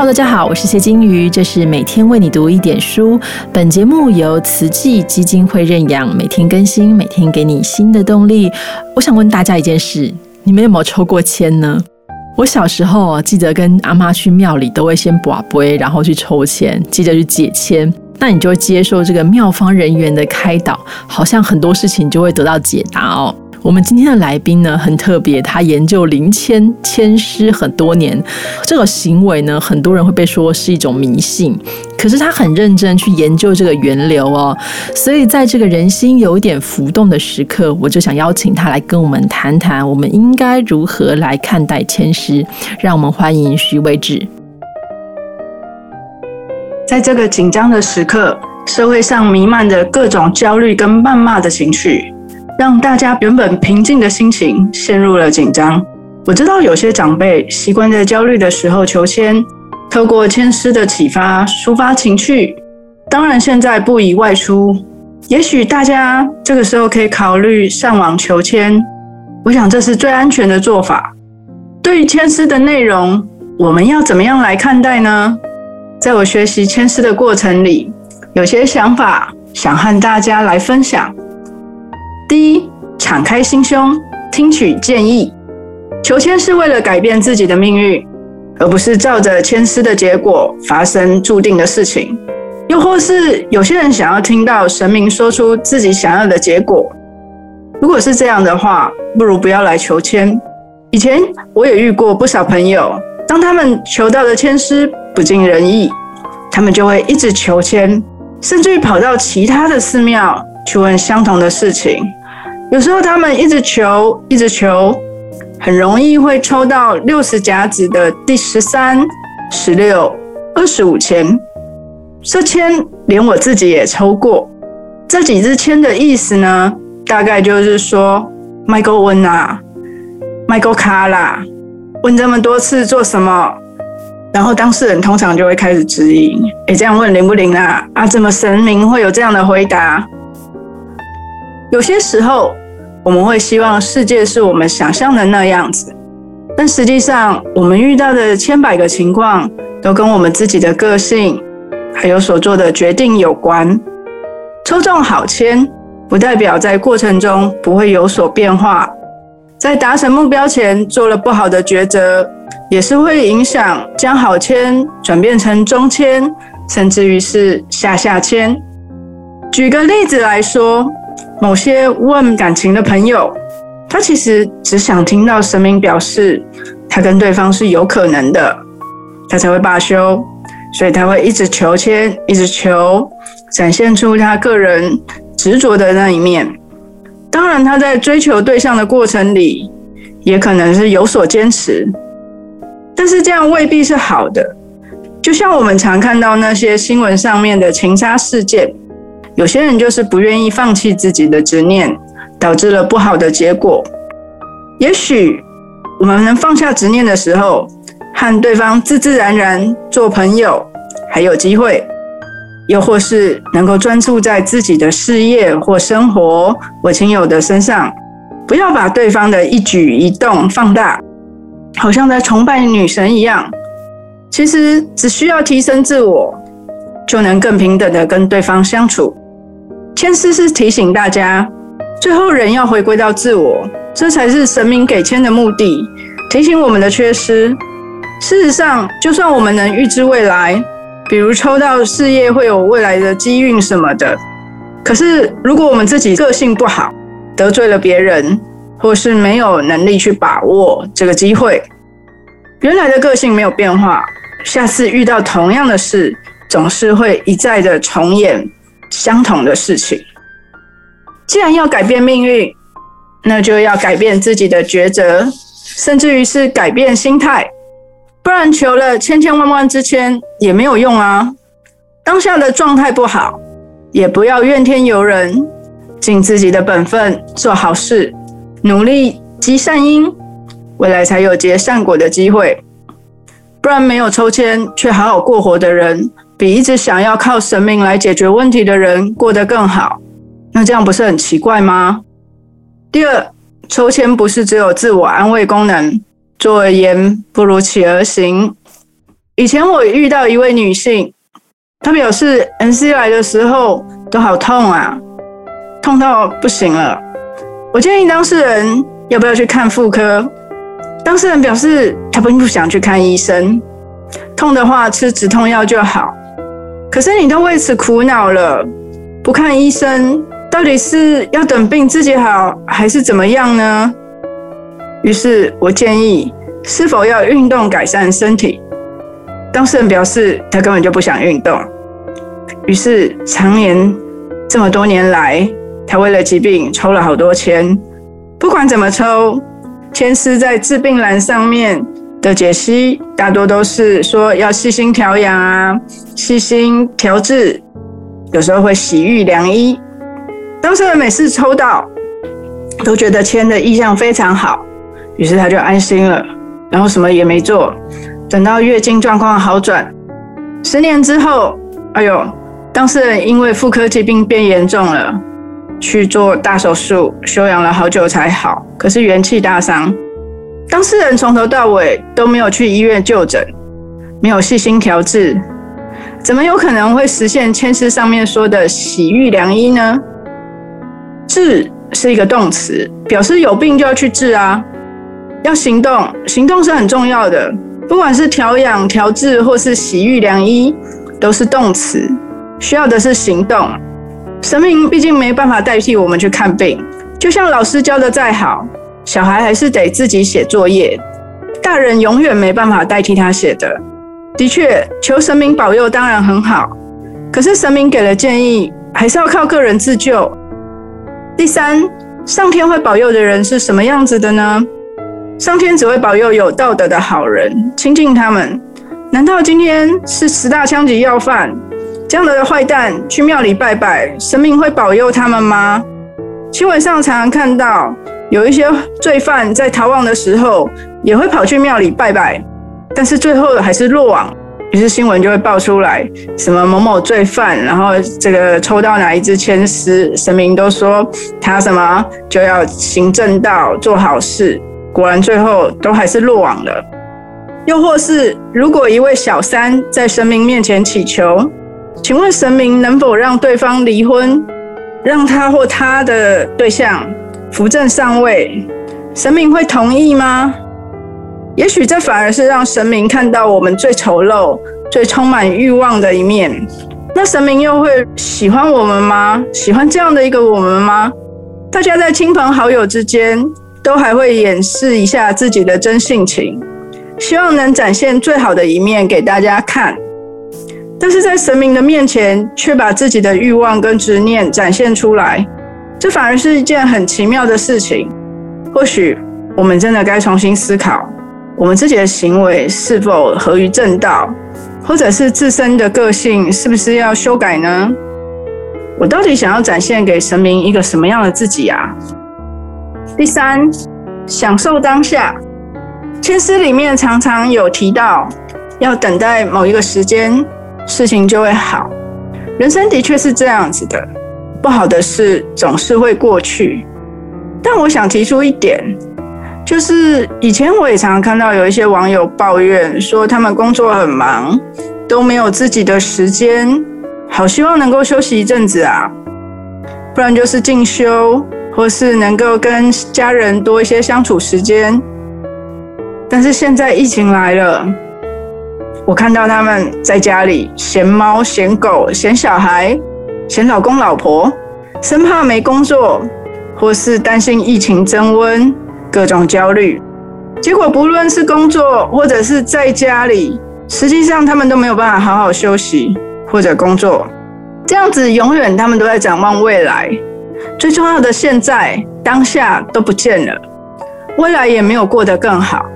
Hello，大家好，我是谢金鱼，这是每天为你读一点书。本节目由慈济基金会认养，每天更新，每天给你新的动力。我想问大家一件事：你们有没有抽过签呢？我小时候记得跟阿妈去庙里，都会先卜杯，然后去抽签，记得去解签。那你就会接受这个庙方人员的开导，好像很多事情就会得到解答哦。我们今天的来宾呢很特别，他研究灵签签诗很多年，这个行为呢很多人会被说是一种迷信，可是他很认真去研究这个源流哦，所以在这个人心有一点浮动的时刻，我就想邀请他来跟我们谈谈，我们应该如何来看待签诗。让我们欢迎徐伟志。在这个紧张的时刻，社会上弥漫着各种焦虑跟谩骂的情绪。让大家原本平静的心情陷入了紧张。我知道有些长辈习惯在焦虑的时候求签，透过签诗的启发抒发情绪。当然，现在不宜外出。也许大家这个时候可以考虑上网求签。我想这是最安全的做法。对于签诗的内容，我们要怎么样来看待呢？在我学习签诗的过程里，有些想法想和大家来分享。第一，敞开心胸，听取建议。求签是为了改变自己的命运，而不是照着签诗的结果发生注定的事情。又或是有些人想要听到神明说出自己想要的结果。如果是这样的话，不如不要来求签。以前我也遇过不少朋友，当他们求到的签诗不尽人意，他们就会一直求签，甚至于跑到其他的寺庙去问相同的事情。有时候他们一直求，一直求，很容易会抽到六十甲子的第十三、十六、二十五签。这签连我自己也抽过。这几支签的意思呢，大概就是说，Michael 问啊，Michael 卡啦，问这么多次做什么？然后当事人通常就会开始质疑：哎，这样问灵不灵啊？啊，怎么神明会有这样的回答？有些时候，我们会希望世界是我们想象的那样子，但实际上，我们遇到的千百个情况都跟我们自己的个性还有所做的决定有关。抽中好签，不代表在过程中不会有所变化；在达成目标前做了不好的抉择，也是会影响将好签转变成中签，甚至于是下下签。举个例子来说。某些问感情的朋友，他其实只想听到神明表示他跟对方是有可能的，他才会罢休。所以他会一直求签，一直求，展现出他个人执着的那一面。当然，他在追求对象的过程里，也可能是有所坚持，但是这样未必是好的。就像我们常看到那些新闻上面的情杀事件。有些人就是不愿意放弃自己的执念，导致了不好的结果。也许我们能放下执念的时候，和对方自自然然做朋友，还有机会；又或是能够专注在自己的事业或生活或亲友的身上，不要把对方的一举一动放大，好像在崇拜女神一样。其实只需要提升自我，就能更平等的跟对方相处。签诗是提醒大家，最后人要回归到自我，这才是神明给签的目的。提醒我们的缺失。事实上，就算我们能预知未来，比如抽到事业会有未来的机运什么的，可是如果我们自己个性不好，得罪了别人，或是没有能力去把握这个机会，原来的个性没有变化，下次遇到同样的事，总是会一再的重演。相同的事情，既然要改变命运，那就要改变自己的抉择，甚至于是改变心态。不然求了千千万万之千也没有用啊！当下的状态不好，也不要怨天尤人，尽自己的本分，做好事，努力积善因，未来才有结善果的机会。不然没有抽签却好好过活的人。比一直想要靠神明来解决问题的人过得更好，那这样不是很奇怪吗？第二，抽签不是只有自我安慰功能，坐而言不如起而行。以前我遇到一位女性，她表示 N C 来的时候都好痛啊，痛到不行了。我建议当事人要不要去看妇科，当事人表示他并不想去看医生，痛的话吃止痛药就好。可是你都为此苦恼了，不看医生，到底是要等病自己好，还是怎么样呢？于是我建议，是否要运动改善身体？当事人表示他根本就不想运动。于是常年这么多年来，他为了疾病抽了好多签，不管怎么抽，签师在治病栏上面。的解析大多都是说要细心调养啊，细心调治，有时候会洗浴凉衣。当事人每次抽到，都觉得签的意向非常好，于是他就安心了，然后什么也没做。等到月经状况好转，十年之后，哎呦，当事人因为妇科疾病变严重了，去做大手术，休养了好久才好，可是元气大伤。当事人从头到尾都没有去医院就诊，没有细心调治，怎么有可能会实现签诗上面说的洗浴良医呢？治是一个动词，表示有病就要去治啊，要行动，行动是很重要的。不管是调养、调治或是洗浴良医，都是动词，需要的是行动。神明毕竟没办法代替我们去看病，就像老师教的再好。小孩还是得自己写作业，大人永远没办法代替他写的。的确，求神明保佑当然很好，可是神明给了建议，还是要靠个人自救。第三，上天会保佑的人是什么样子的呢？上天只会保佑有道德的好人，亲近他们。难道今天是十大枪击要犯这样的坏蛋去庙里拜拜，神明会保佑他们吗？新闻上常常看到。有一些罪犯在逃亡的时候，也会跑去庙里拜拜，但是最后还是落网。于是新闻就会爆出来，什么某某罪犯，然后这个抽到哪一支签诗，神明都说他什么就要行正道、做好事，果然最后都还是落网了。又或是如果一位小三在神明面前祈求，请问神明能否让对方离婚，让他或他的对象？扶正上位，神明会同意吗？也许这反而是让神明看到我们最丑陋、最充满欲望的一面。那神明又会喜欢我们吗？喜欢这样的一个我们吗？大家在亲朋好友之间都还会掩饰一下自己的真性情，希望能展现最好的一面给大家看。但是在神明的面前，却把自己的欲望跟执念展现出来。这反而是一件很奇妙的事情。或许我们真的该重新思考，我们自己的行为是否合于正道，或者是自身的个性是不是要修改呢？我到底想要展现给神明一个什么样的自己啊？第三，享受当下。千诗里面常常有提到，要等待某一个时间，事情就会好。人生的确是这样子的。不好的事总是会过去，但我想提出一点，就是以前我也常常看到有一些网友抱怨说，他们工作很忙，都没有自己的时间，好希望能够休息一阵子啊，不然就是进修，或是能够跟家人多一些相处时间。但是现在疫情来了，我看到他们在家里嫌猫、嫌狗、嫌小孩。嫌老公老婆，生怕没工作，或是担心疫情增温，各种焦虑。结果不论是工作，或者是在家里，实际上他们都没有办法好好休息或者工作。这样子，永远他们都在展望未来，最重要的现在当下都不见了，未来也没有过得更好。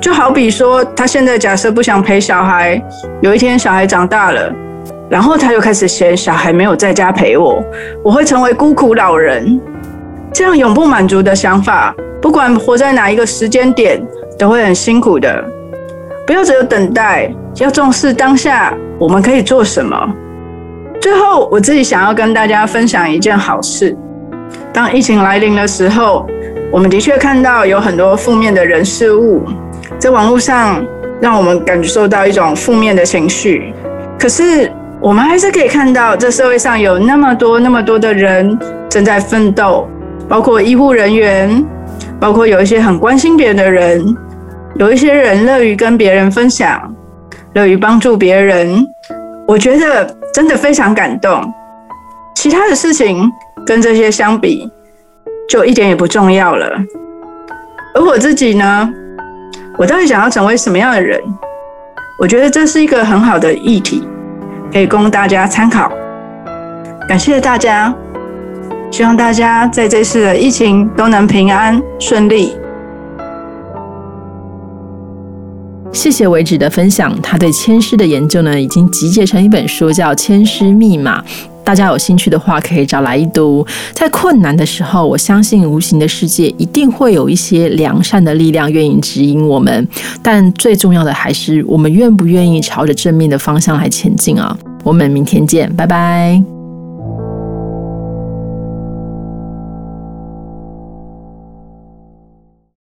就好比说，他现在假设不想陪小孩，有一天小孩长大了。然后他又开始嫌小孩没有在家陪我，我会成为孤苦老人。这样永不满足的想法，不管活在哪一个时间点，都会很辛苦的。不要只有等待，要重视当下，我们可以做什么？最后，我自己想要跟大家分享一件好事。当疫情来临的时候，我们的确看到有很多负面的人事物，在网络上让我们感受到一种负面的情绪。可是，我们还是可以看到，这社会上有那么多、那么多的人正在奋斗，包括医护人员，包括有一些很关心别人的人，有一些人乐于跟别人分享，乐于帮助别人。我觉得真的非常感动。其他的事情跟这些相比，就一点也不重要了。而我自己呢，我到底想要成为什么样的人？我觉得这是一个很好的议题，可以供大家参考。感谢大家，希望大家在这次的疫情都能平安顺利。谢谢为止的分享，他对千师的研究呢，已经集结成一本书，叫《千师密码》。大家有兴趣的话，可以找来一读。在困难的时候，我相信无形的世界一定会有一些良善的力量愿意指引我们。但最重要的还是我们愿不愿意朝着正面的方向来前进啊！我们明天见，拜拜。